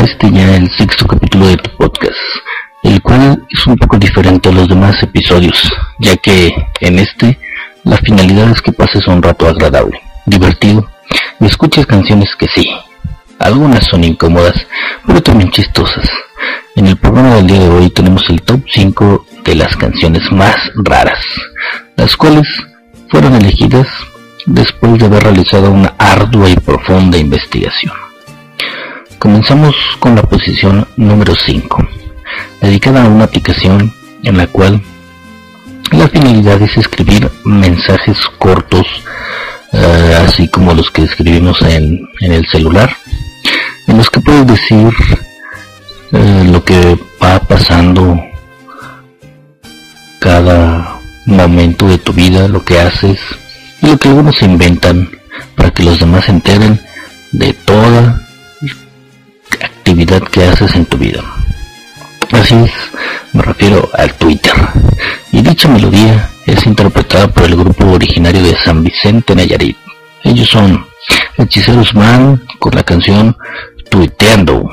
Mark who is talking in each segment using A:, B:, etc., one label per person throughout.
A: este ya el sexto capítulo de tu podcast, el cual es un poco diferente a los demás episodios, ya que en este la finalidad es que pases un rato agradable, divertido y escuches canciones que sí, algunas son incómodas, pero también chistosas. En el programa del día de hoy tenemos el top 5 de las canciones más raras, las cuales fueron elegidas después de haber realizado una ardua y profunda investigación. Comenzamos con la posición número 5, dedicada a una aplicación en la cual la finalidad es escribir mensajes cortos, eh, así como los que escribimos en, el celular, en los que puedes decir eh, lo que va pasando cada momento de tu vida, lo que haces y lo que algunos inventan para que los demás se enteren de toda actividad que haces en tu vida. Así es, me refiero al Twitter. Y dicha melodía es interpretada por el grupo originario de San Vicente Nayarit. Ellos son Hechiceros Man con la canción Tuiteando.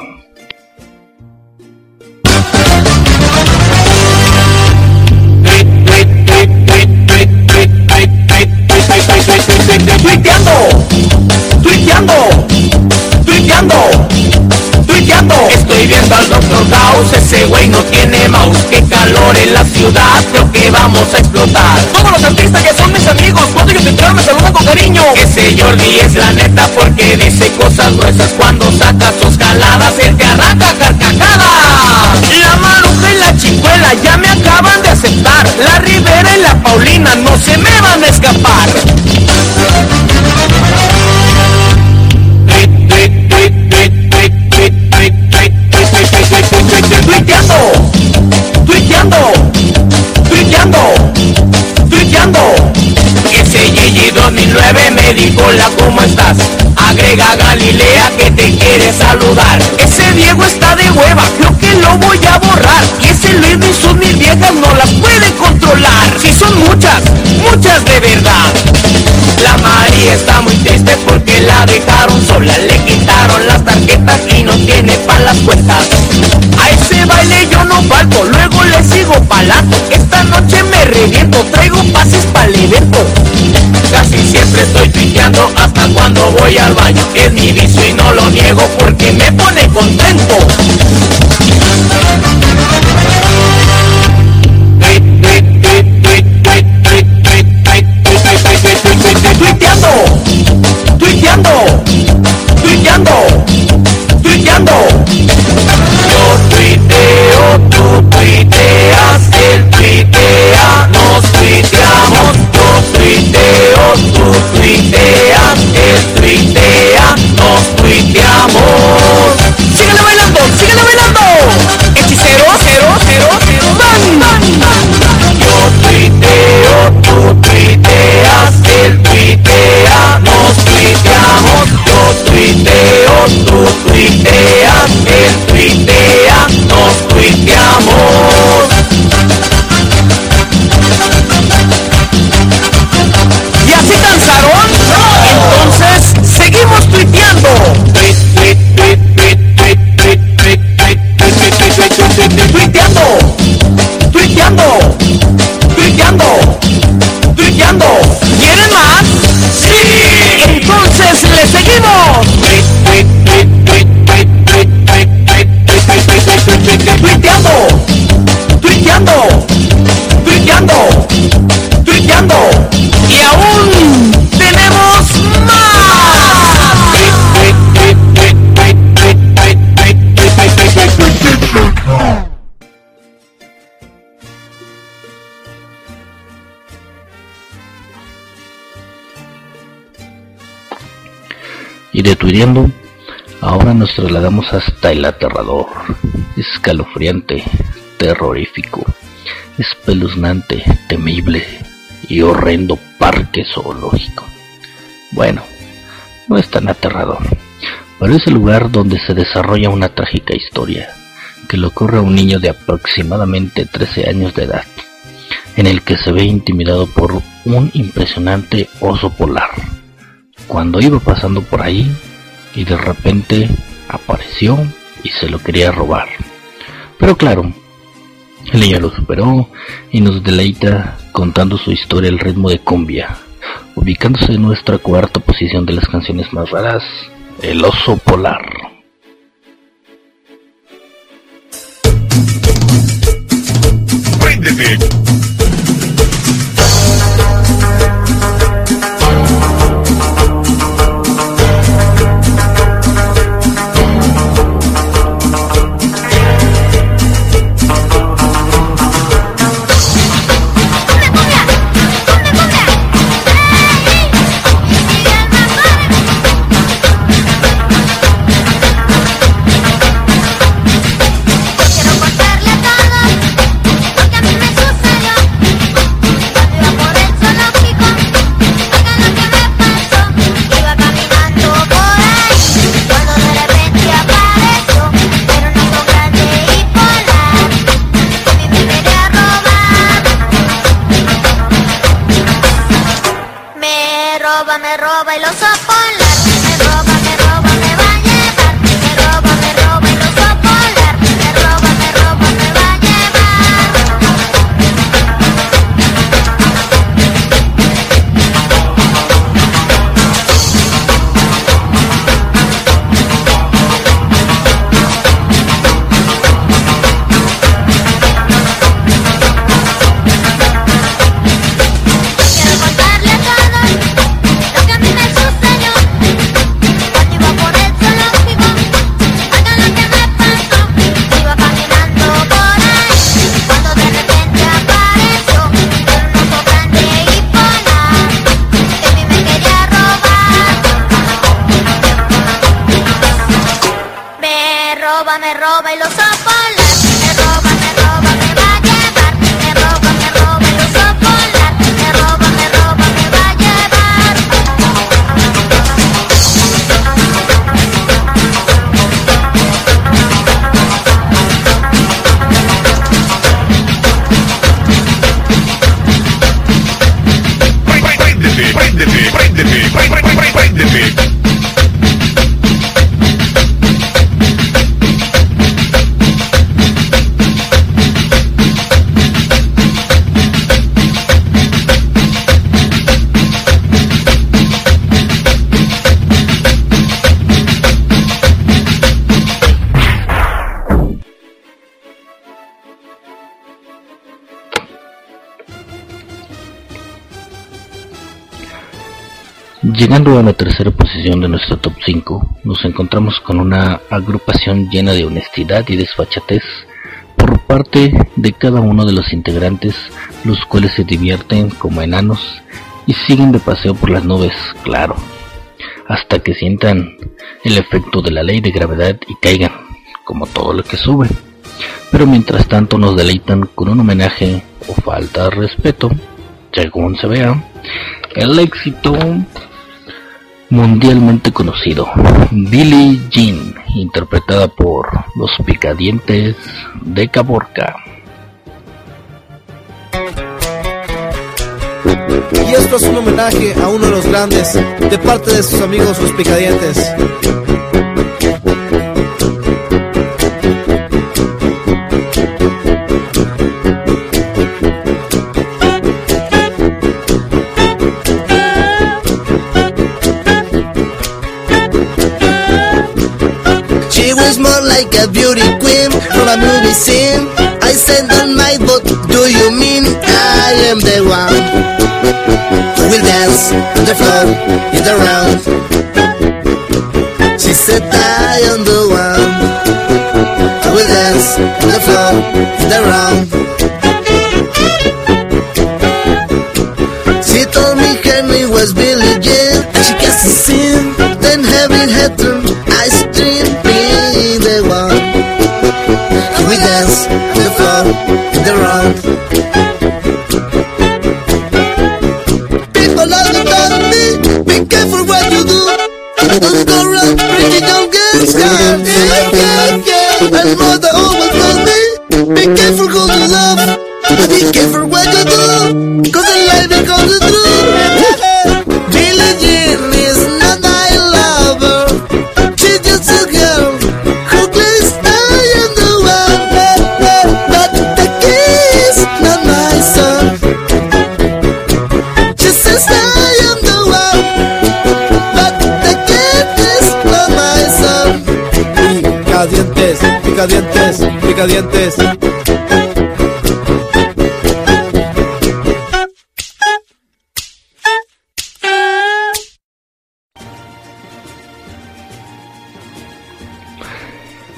B: Ese güey no tiene mouse. Qué calor en la ciudad, creo que vamos a explotar. Todos los artistas que son mis amigos, cuando ellos entraron me saludan con cariño. Ese Jordi es la neta porque dice cosas gruesas Cuando saca sus caladas, él te arranca carcajada La maruja y la chicuela ya me acaban de aceptar. La Rivera y la Paulina no se me van a escapar Ese Gigi 2009 me dijo la cómo estás. Agrega Galilea que te quiere saludar. Ese Diego está de hueva, creo que lo voy a borrar. Y ese Luis y sus mil viejas no las puede controlar. Si son muchas, muchas de verdad. La María está muy triste porque la dejaron sola. Le quitaron las tarjetas y no tiene para las cuentas. A ese baile yo no falto, luego le sigo palato. Esta noche me reviento, traigo pases para el evento. Casi siempre estoy tuiteando hasta cuando voy al baño. Es mi vicio y no lo niego porque me pone contento.
A: Ahora nos trasladamos hasta el aterrador, escalofriante, terrorífico, espeluznante, temible y horrendo parque zoológico. Bueno, no es tan aterrador, pero es el lugar donde se desarrolla una trágica historia que le ocurre a un niño de aproximadamente 13 años de edad, en el que se ve intimidado por un impresionante oso polar. Cuando iba pasando por ahí y de repente apareció y se lo quería robar. Pero claro, el niño lo superó y nos deleita contando su historia al ritmo de cumbia, ubicándose en nuestra cuarta posición de las canciones más raras, El oso polar. Llegando a la tercera posición de nuestro top 5, nos encontramos con una agrupación llena de honestidad y desfachatez por parte de cada uno de los integrantes, los cuales se divierten como enanos y siguen de paseo por las nubes, claro, hasta que sientan el efecto de la ley de gravedad y caigan, como todo lo que sube. Pero mientras tanto nos deleitan con un homenaje o falta de respeto, según se vea, el éxito mundialmente conocido, Billie Jean, interpretada por los picadientes de Caborca.
C: Y esto es un homenaje a uno de los grandes, de parte de sus amigos los picadientes.
D: Like a beauty queen from a movie scene. I said on my boat, do you mean I am the one who will dance on the floor in the round? She said I am the one who will dance on the floor in the round. She told me her name was Billie Jean, and she cast a scene, People me, be careful what you do. Don't go around breaking your girls' heart. Yeah, yeah, yeah. And mother always told me, be careful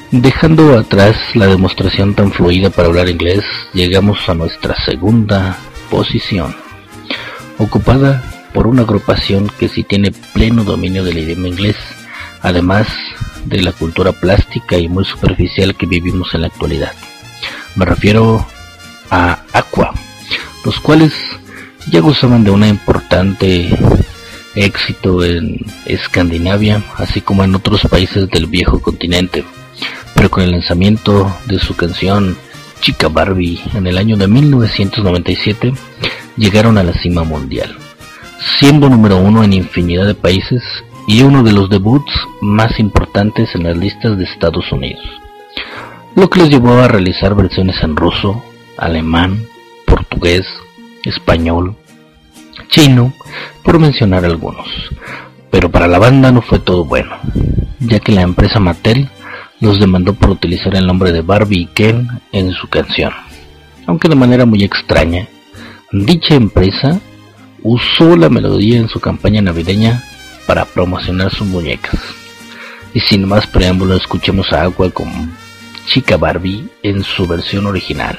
A: Dejando atrás la demostración tan fluida para hablar inglés, llegamos a nuestra segunda posición, ocupada por una agrupación que sí tiene pleno dominio del idioma inglés, además de la cultura plástica y muy superficial que vivimos en la actualidad. Me refiero a Aqua, los cuales ya gozaban de una importante éxito en Escandinavia, así como en otros países del viejo continente pero con el lanzamiento de su canción Chica Barbie en el año de 1997 llegaron a la cima mundial, siendo número uno en infinidad de países y uno de los debuts más importantes en las listas de Estados Unidos, lo que les llevó a realizar versiones en ruso, alemán, portugués, español, chino, por mencionar algunos. Pero para la banda no fue todo bueno, ya que la empresa Mattel los demandó por utilizar el nombre de Barbie y Ken en su canción. Aunque de manera muy extraña, dicha empresa usó la melodía en su campaña navideña para promocionar sus muñecas. Y sin más preámbulo, escuchemos a Aqua con Chica Barbie en su versión original.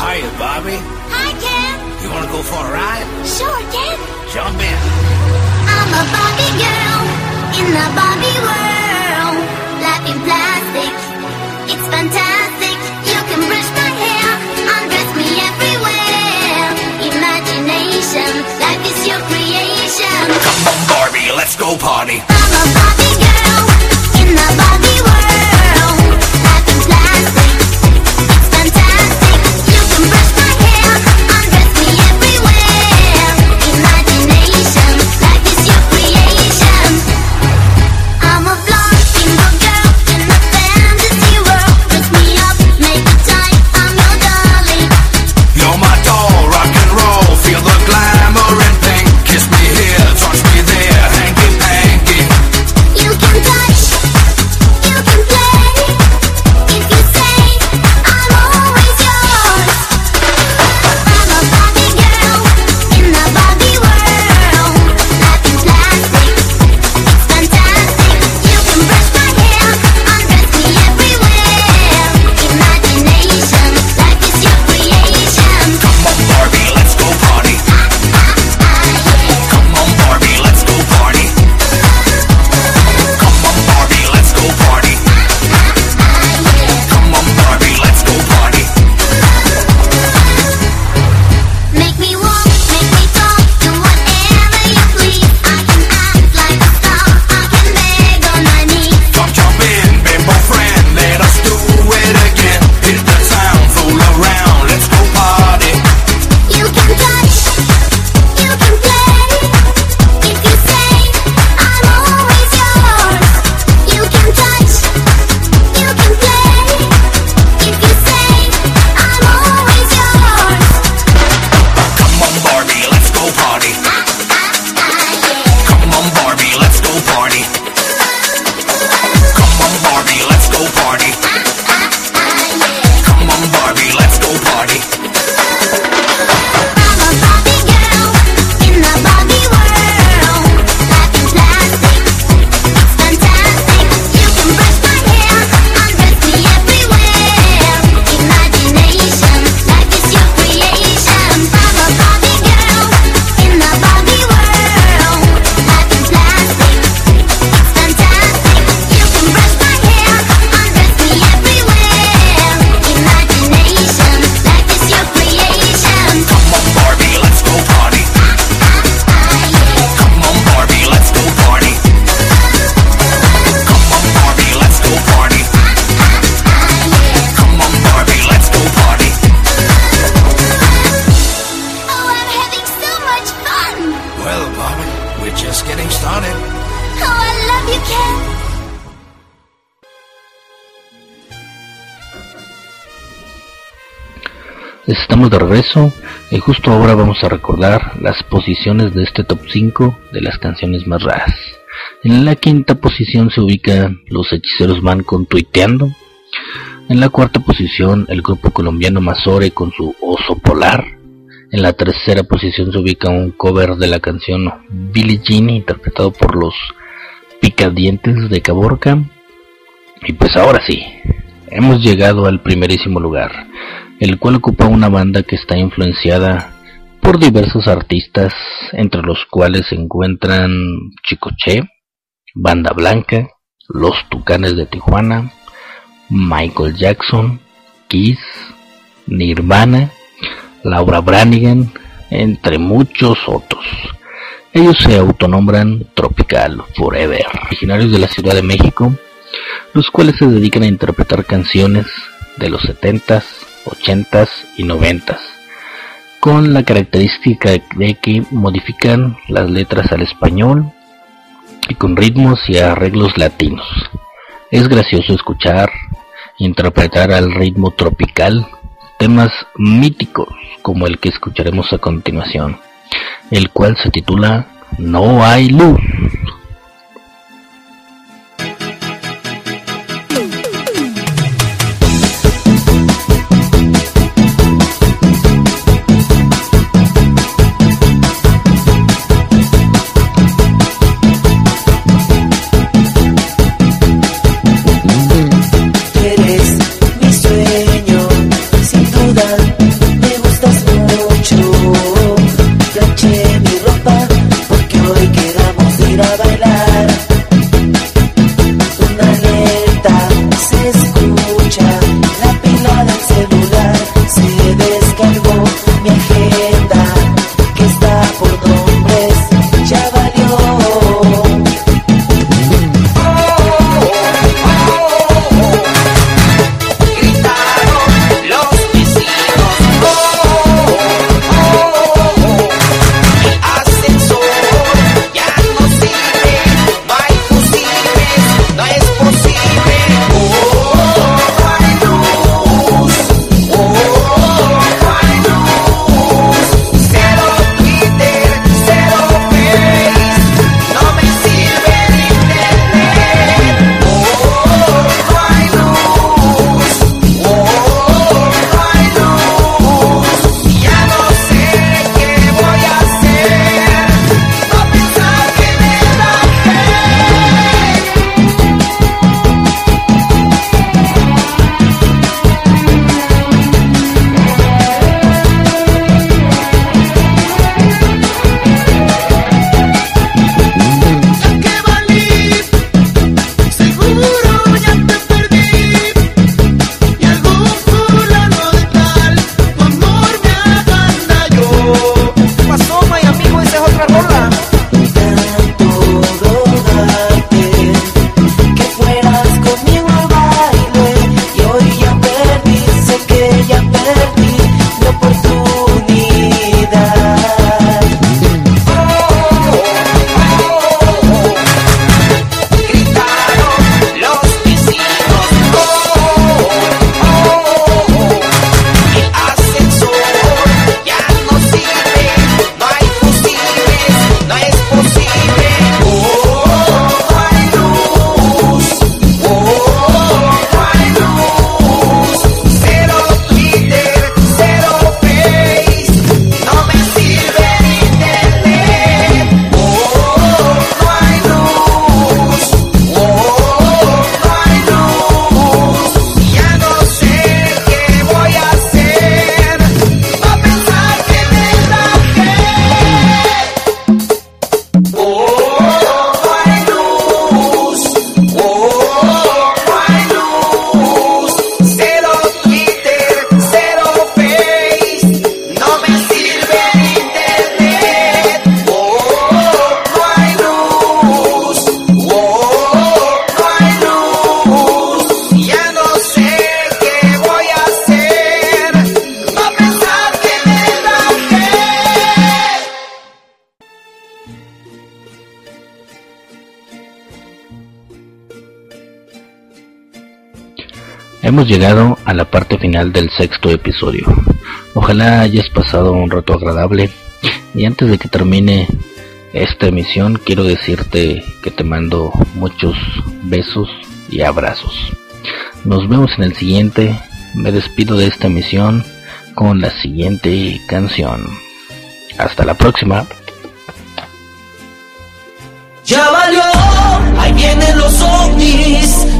B: Hiya, Bobby.
E: Hi, Ken.
B: You wanna go for a ride?
E: Sure, Ken.
B: Jump in.
E: I'm a Barbie girl in the Barbie world. Life in plastic, it's fantastic.
B: Go party.
A: Estamos de regreso y justo ahora vamos a recordar las posiciones de este top 5 de las canciones más raras. En la quinta posición se ubica Los Hechiceros Van con Tuiteando. En la cuarta posición el grupo colombiano Mazore con su Oso Polar. En la tercera posición se ubica un cover de la canción Billie Jean interpretado por los Picadientes de Caborca. Y pues ahora sí, hemos llegado al primerísimo lugar el cual ocupa una banda que está influenciada por diversos artistas, entre los cuales se encuentran Chicoche, Banda Blanca, Los Tucanes de Tijuana, Michael Jackson, Kiss, Nirvana, Laura Branigan, entre muchos otros. Ellos se autonombran Tropical Forever, originarios de la Ciudad de México, los cuales se dedican a interpretar canciones de los 70s, 80s y 90s, con la característica de que modifican las letras al español y con ritmos y arreglos latinos. Es gracioso escuchar interpretar al ritmo tropical temas míticos como el que escucharemos a continuación, el cual se titula No hay luz. Llegado a la parte final del sexto episodio. Ojalá hayas pasado un rato agradable y antes de que termine esta emisión quiero decirte que te mando muchos besos y abrazos. Nos vemos en el siguiente. Me despido de esta emisión con la siguiente canción. Hasta la próxima.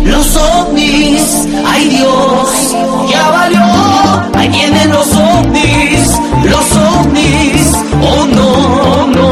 F: Los ovnis, ay Dios. Ya valió, ahí vienen los ovnis, los ovnis, oh no, no,